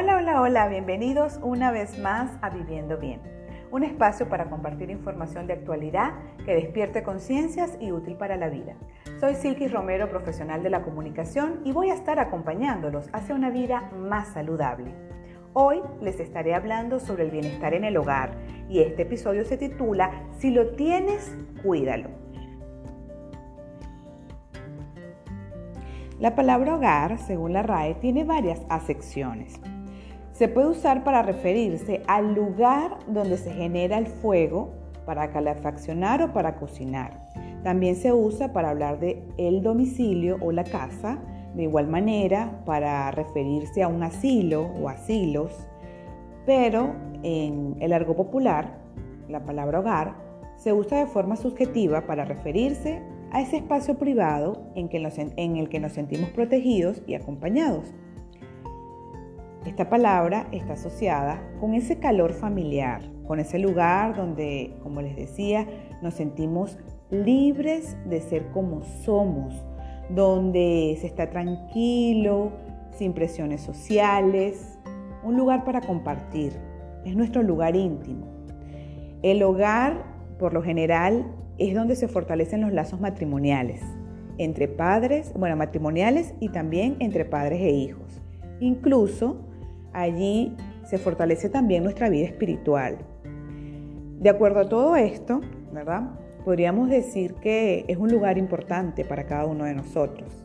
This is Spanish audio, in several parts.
Hola, hola, hola, bienvenidos una vez más a Viviendo Bien, un espacio para compartir información de actualidad que despierte conciencias y útil para la vida. Soy Silky Romero, profesional de la comunicación, y voy a estar acompañándolos hacia una vida más saludable. Hoy les estaré hablando sobre el bienestar en el hogar y este episodio se titula Si lo tienes, cuídalo. La palabra hogar, según la RAE, tiene varias acepciones. Se puede usar para referirse al lugar donde se genera el fuego para calefaccionar o para cocinar. También se usa para hablar de el domicilio o la casa, de igual manera para referirse a un asilo o asilos, pero en el argot popular, la palabra hogar se usa de forma subjetiva para referirse a ese espacio privado en, en el que nos sentimos protegidos y acompañados. Esta palabra está asociada con ese calor familiar, con ese lugar donde, como les decía, nos sentimos libres de ser como somos, donde se está tranquilo, sin presiones sociales, un lugar para compartir. Es nuestro lugar íntimo. El hogar, por lo general, es donde se fortalecen los lazos matrimoniales, entre padres, bueno, matrimoniales y también entre padres e hijos. Incluso allí se fortalece también nuestra vida espiritual. De acuerdo a todo esto, ¿verdad? Podríamos decir que es un lugar importante para cada uno de nosotros.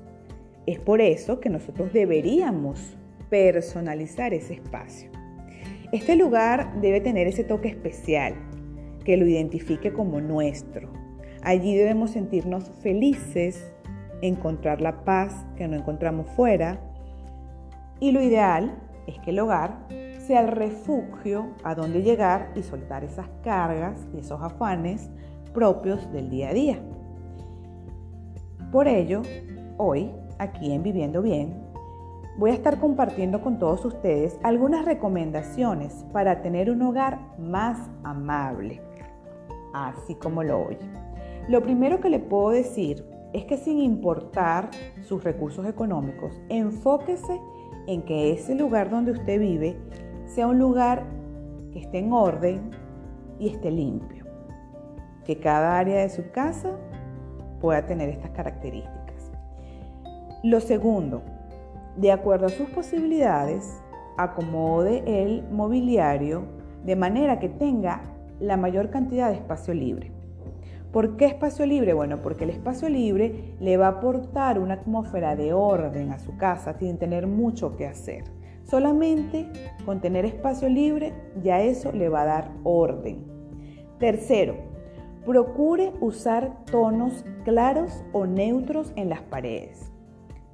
Es por eso que nosotros deberíamos personalizar ese espacio. Este lugar debe tener ese toque especial que lo identifique como nuestro. Allí debemos sentirnos felices, encontrar la paz que no encontramos fuera y lo ideal es que el hogar sea el refugio a donde llegar y soltar esas cargas y esos afanes propios del día a día. Por ello, hoy, aquí en Viviendo Bien, voy a estar compartiendo con todos ustedes algunas recomendaciones para tener un hogar más amable, así como lo oye. Lo primero que le puedo decir es que sin importar sus recursos económicos, enfóquese en que ese lugar donde usted vive sea un lugar que esté en orden y esté limpio. Que cada área de su casa pueda tener estas características. Lo segundo, de acuerdo a sus posibilidades, acomode el mobiliario de manera que tenga la mayor cantidad de espacio libre. ¿Por qué espacio libre? Bueno, porque el espacio libre le va a aportar una atmósfera de orden a su casa sin tener mucho que hacer. Solamente con tener espacio libre ya eso le va a dar orden. Tercero, procure usar tonos claros o neutros en las paredes.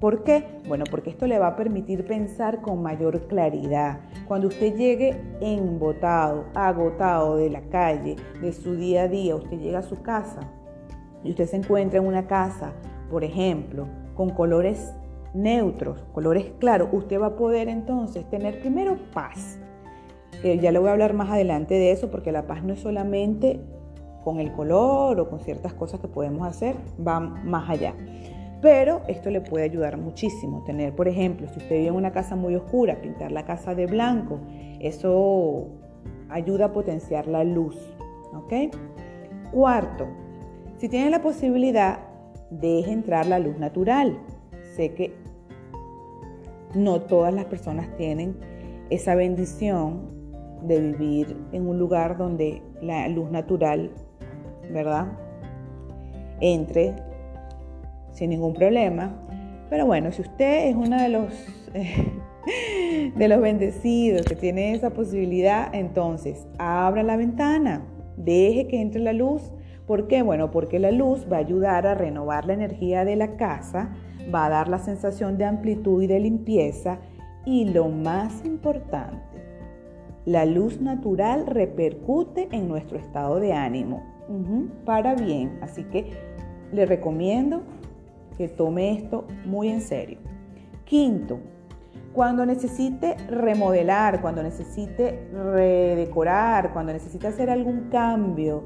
¿Por qué? Bueno, porque esto le va a permitir pensar con mayor claridad. Cuando usted llegue embotado, agotado de la calle, de su día a día, usted llega a su casa y usted se encuentra en una casa, por ejemplo, con colores neutros, colores claros, usted va a poder entonces tener primero paz. ya le voy a hablar más adelante de eso porque la paz no es solamente con el color o con ciertas cosas que podemos hacer, va más allá. Pero esto le puede ayudar muchísimo. Tener, por ejemplo, si usted vive en una casa muy oscura, pintar la casa de blanco, eso ayuda a potenciar la luz. ¿Ok? Cuarto, si tiene la posibilidad, deje entrar la luz natural. Sé que no todas las personas tienen esa bendición de vivir en un lugar donde la luz natural, ¿verdad? Entre sin ningún problema. Pero bueno, si usted es uno de los, de los bendecidos que tiene esa posibilidad, entonces abra la ventana, deje que entre la luz. ¿Por qué? Bueno, porque la luz va a ayudar a renovar la energía de la casa, va a dar la sensación de amplitud y de limpieza y lo más importante, la luz natural repercute en nuestro estado de ánimo para bien. Así que le recomiendo que tome esto muy en serio. Quinto, cuando necesite remodelar, cuando necesite redecorar, cuando necesite hacer algún cambio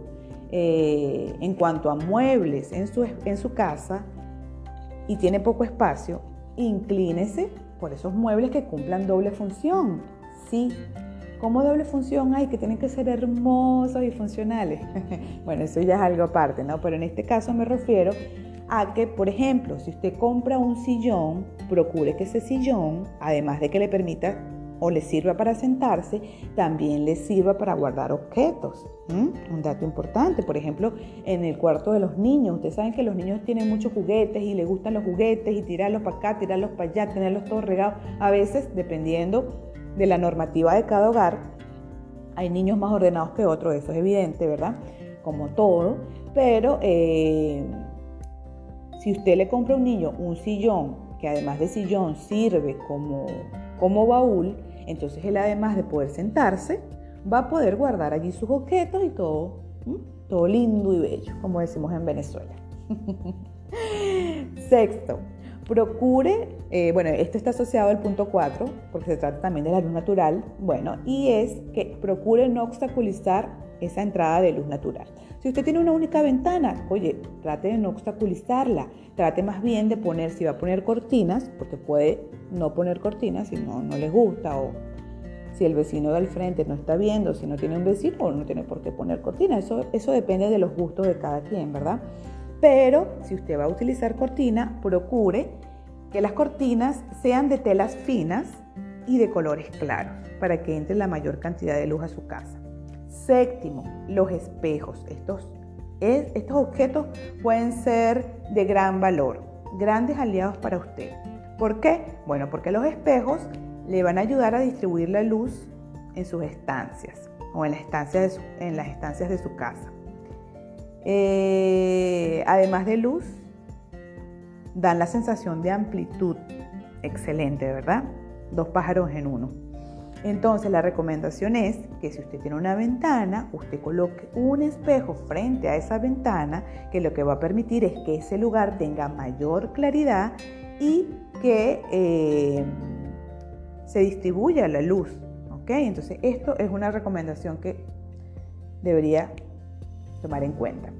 eh, en cuanto a muebles en su, en su casa y tiene poco espacio, inclínese por esos muebles que cumplan doble función. Sí. ¿Cómo doble función? Ay, que tienen que ser hermosos y funcionales. bueno, eso ya es algo aparte, ¿no? Pero en este caso me refiero a que, por ejemplo, si usted compra un sillón, procure que ese sillón, además de que le permita o le sirva para sentarse, también le sirva para guardar objetos. Un dato importante, por ejemplo, en el cuarto de los niños. Ustedes saben que los niños tienen muchos juguetes y les gustan los juguetes y tirarlos para acá, tirarlos para allá, tenerlos todos regados. A veces, dependiendo de la normativa de cada hogar, hay niños más ordenados que otros, eso es evidente, ¿verdad? Como todo, pero eh, si usted le compra a un niño un sillón, que además de sillón sirve como, como baúl, entonces él además de poder sentarse, va a poder guardar allí sus objetos y todo, todo lindo y bello, como decimos en Venezuela. Sexto, Procure, eh, bueno, esto está asociado al punto 4, porque se trata también de la luz natural, bueno, y es que procure no obstaculizar esa entrada de luz natural. Si usted tiene una única ventana, oye, trate de no obstaculizarla, trate más bien de poner, si va a poner cortinas, porque puede no poner cortinas si no, no les gusta o si el vecino del frente no está viendo, si no tiene un vecino, no tiene por qué poner cortinas. Eso, eso depende de los gustos de cada quien, ¿verdad? Pero si usted va a utilizar cortina, procure que las cortinas sean de telas finas y de colores claros para que entre la mayor cantidad de luz a su casa. Séptimo, los espejos. Estos, estos objetos pueden ser de gran valor, grandes aliados para usted. ¿Por qué? Bueno, porque los espejos le van a ayudar a distribuir la luz en sus estancias o en, en las estancias de su casa. Eh, además de luz, dan la sensación de amplitud. Excelente, ¿verdad? Dos pájaros en uno. Entonces la recomendación es que si usted tiene una ventana, usted coloque un espejo frente a esa ventana, que lo que va a permitir es que ese lugar tenga mayor claridad y que eh, se distribuya la luz. ¿ok? Entonces esto es una recomendación que debería tomar en cuenta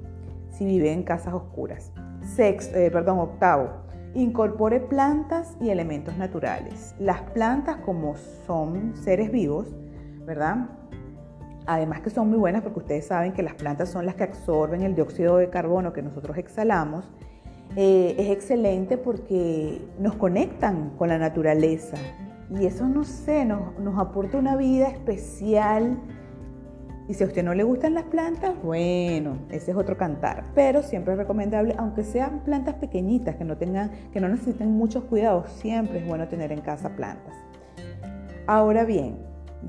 si vive en casas oscuras. Sexto, eh, perdón, octavo, incorpore plantas y elementos naturales. Las plantas como son seres vivos, ¿verdad? Además que son muy buenas porque ustedes saben que las plantas son las que absorben el dióxido de carbono que nosotros exhalamos. Eh, es excelente porque nos conectan con la naturaleza y eso, no sé, nos, nos aporta una vida especial y si a usted no le gustan las plantas, bueno, ese es otro cantar. Pero siempre es recomendable, aunque sean plantas pequeñitas, que no, tengan, que no necesiten muchos cuidados, siempre es bueno tener en casa plantas. Ahora bien,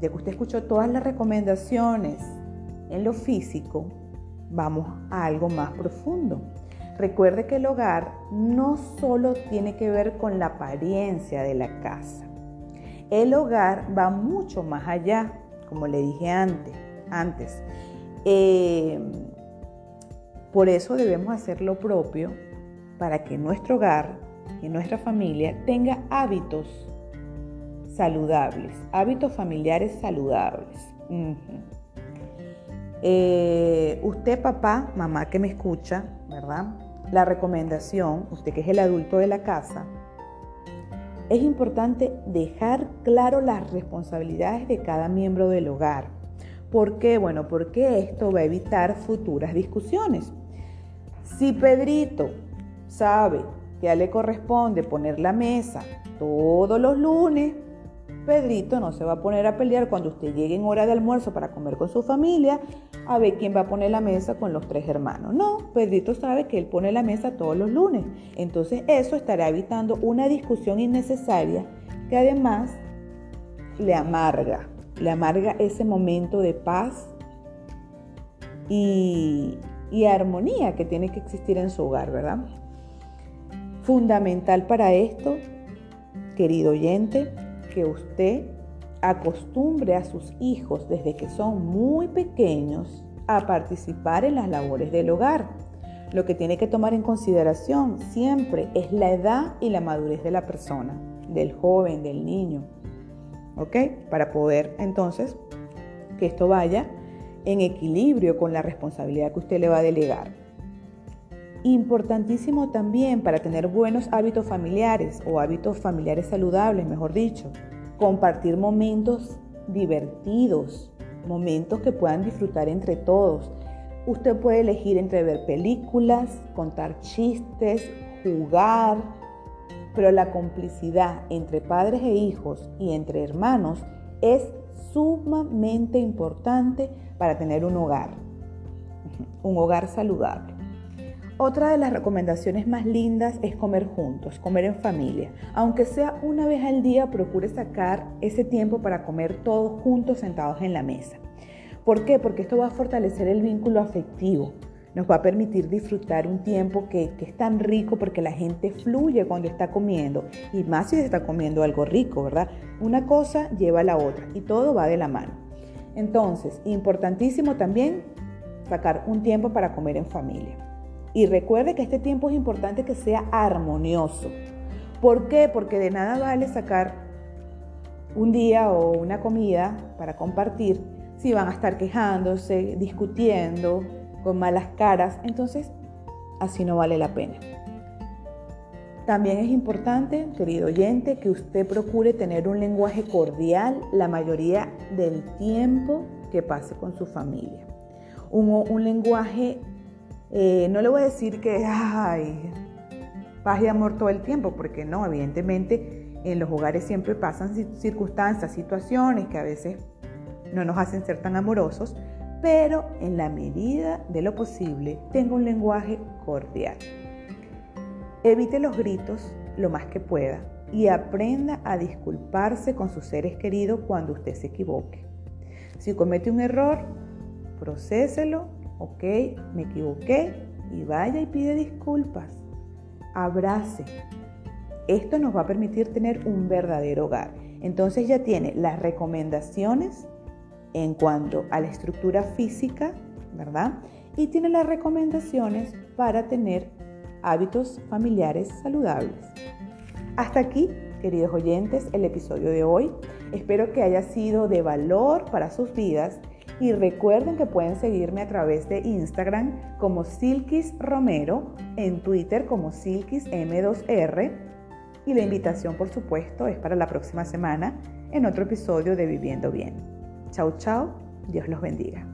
ya que usted escuchó todas las recomendaciones en lo físico, vamos a algo más profundo. Recuerde que el hogar no solo tiene que ver con la apariencia de la casa. El hogar va mucho más allá, como le dije antes antes. Eh, por eso debemos hacer lo propio para que nuestro hogar y nuestra familia tenga hábitos saludables, hábitos familiares saludables. Eh, usted, papá, mamá que me escucha, ¿verdad? La recomendación, usted que es el adulto de la casa, es importante dejar claro las responsabilidades de cada miembro del hogar. ¿Por qué? Bueno, porque esto va a evitar futuras discusiones. Si Pedrito sabe que a le corresponde poner la mesa todos los lunes, Pedrito no se va a poner a pelear cuando usted llegue en hora de almuerzo para comer con su familia a ver quién va a poner la mesa con los tres hermanos. No, Pedrito sabe que él pone la mesa todos los lunes. Entonces eso estará evitando una discusión innecesaria que además le amarga le amarga ese momento de paz y, armonía que tiene que existir en su hogar, ¿verdad? Fundamental para esto, querido oyente, que usted acostumbre a sus hijos desde que son muy pequeños a participar en las labores del hogar. Lo que tiene que tomar en consideración siempre es la edad y la madurez de la persona, del joven, del niño. ¿Ok? Para poder entonces que esto vaya en equilibrio con la responsabilidad que usted le va a delegar. Importantísimo también para tener buenos hábitos familiares o hábitos familiares saludables, mejor dicho, compartir momentos divertidos, momentos que puedan disfrutar entre todos. Usted puede elegir entre ver películas, contar chistes, jugar, pero la complicidad entre padres e hijos y entre hermanos es sumamente importante para tener un hogar, un hogar saludable. Otra de las recomendaciones más lindas es comer juntos, comer en familia. Aunque sea una vez al día, procure sacar ese tiempo para comer todos juntos sentados en la mesa. ¿Por qué? Porque esto va a fortalecer el vínculo afectivo. Nos va a permitir disfrutar un tiempo que, es tan rico porque la gente fluye cuando está comiendo. Y más si está comiendo algo rico, ¿verdad? Una cosa lleva a la otra y todo va de la mano. Entonces, importantísimo también sacar un tiempo para comer en familia. Y recuerde que este tiempo es importante que sea armonioso. ¿Por qué? Porque de nada vale sacar un día o una comida para compartir si van a estar quejándose, discutiendo, con malas caras. Entonces, así no vale la pena. También es importante, querido oyente, que usted procure tener un lenguaje cordial la mayoría del tiempo que pase con su familia. Un, lenguaje eh, no le voy a decir que, ay, paz y amor todo el tiempo, porque no, evidentemente en los hogares siempre pasan circunstancias, situaciones que a veces no nos hacen ser tan amorosos, pero en la medida de lo posible tenga un lenguaje cordial. Evite los gritos lo más que pueda y aprenda a disculparse con sus seres queridos cuando usted se equivoque. Si comete un error, procéselo ok, me equivoqué y vaya y pide disculpas. Abrace. Esto nos va a permitir tener un verdadero hogar. Entonces ya tiene las recomendaciones en cuanto a la estructura física, ¿verdad? Y tiene las recomendaciones para tener hábitos familiares saludables. Hasta aquí, queridos oyentes, el episodio de hoy. Espero que haya sido de valor para sus vidas y recuerden que pueden seguirme a través de Instagram como Silkis Romero, en Twitter como Silkis M2R. Y la invitación, por supuesto, es para la próxima semana en otro episodio de Viviendo Bien. Chau, chau. Dios los bendiga.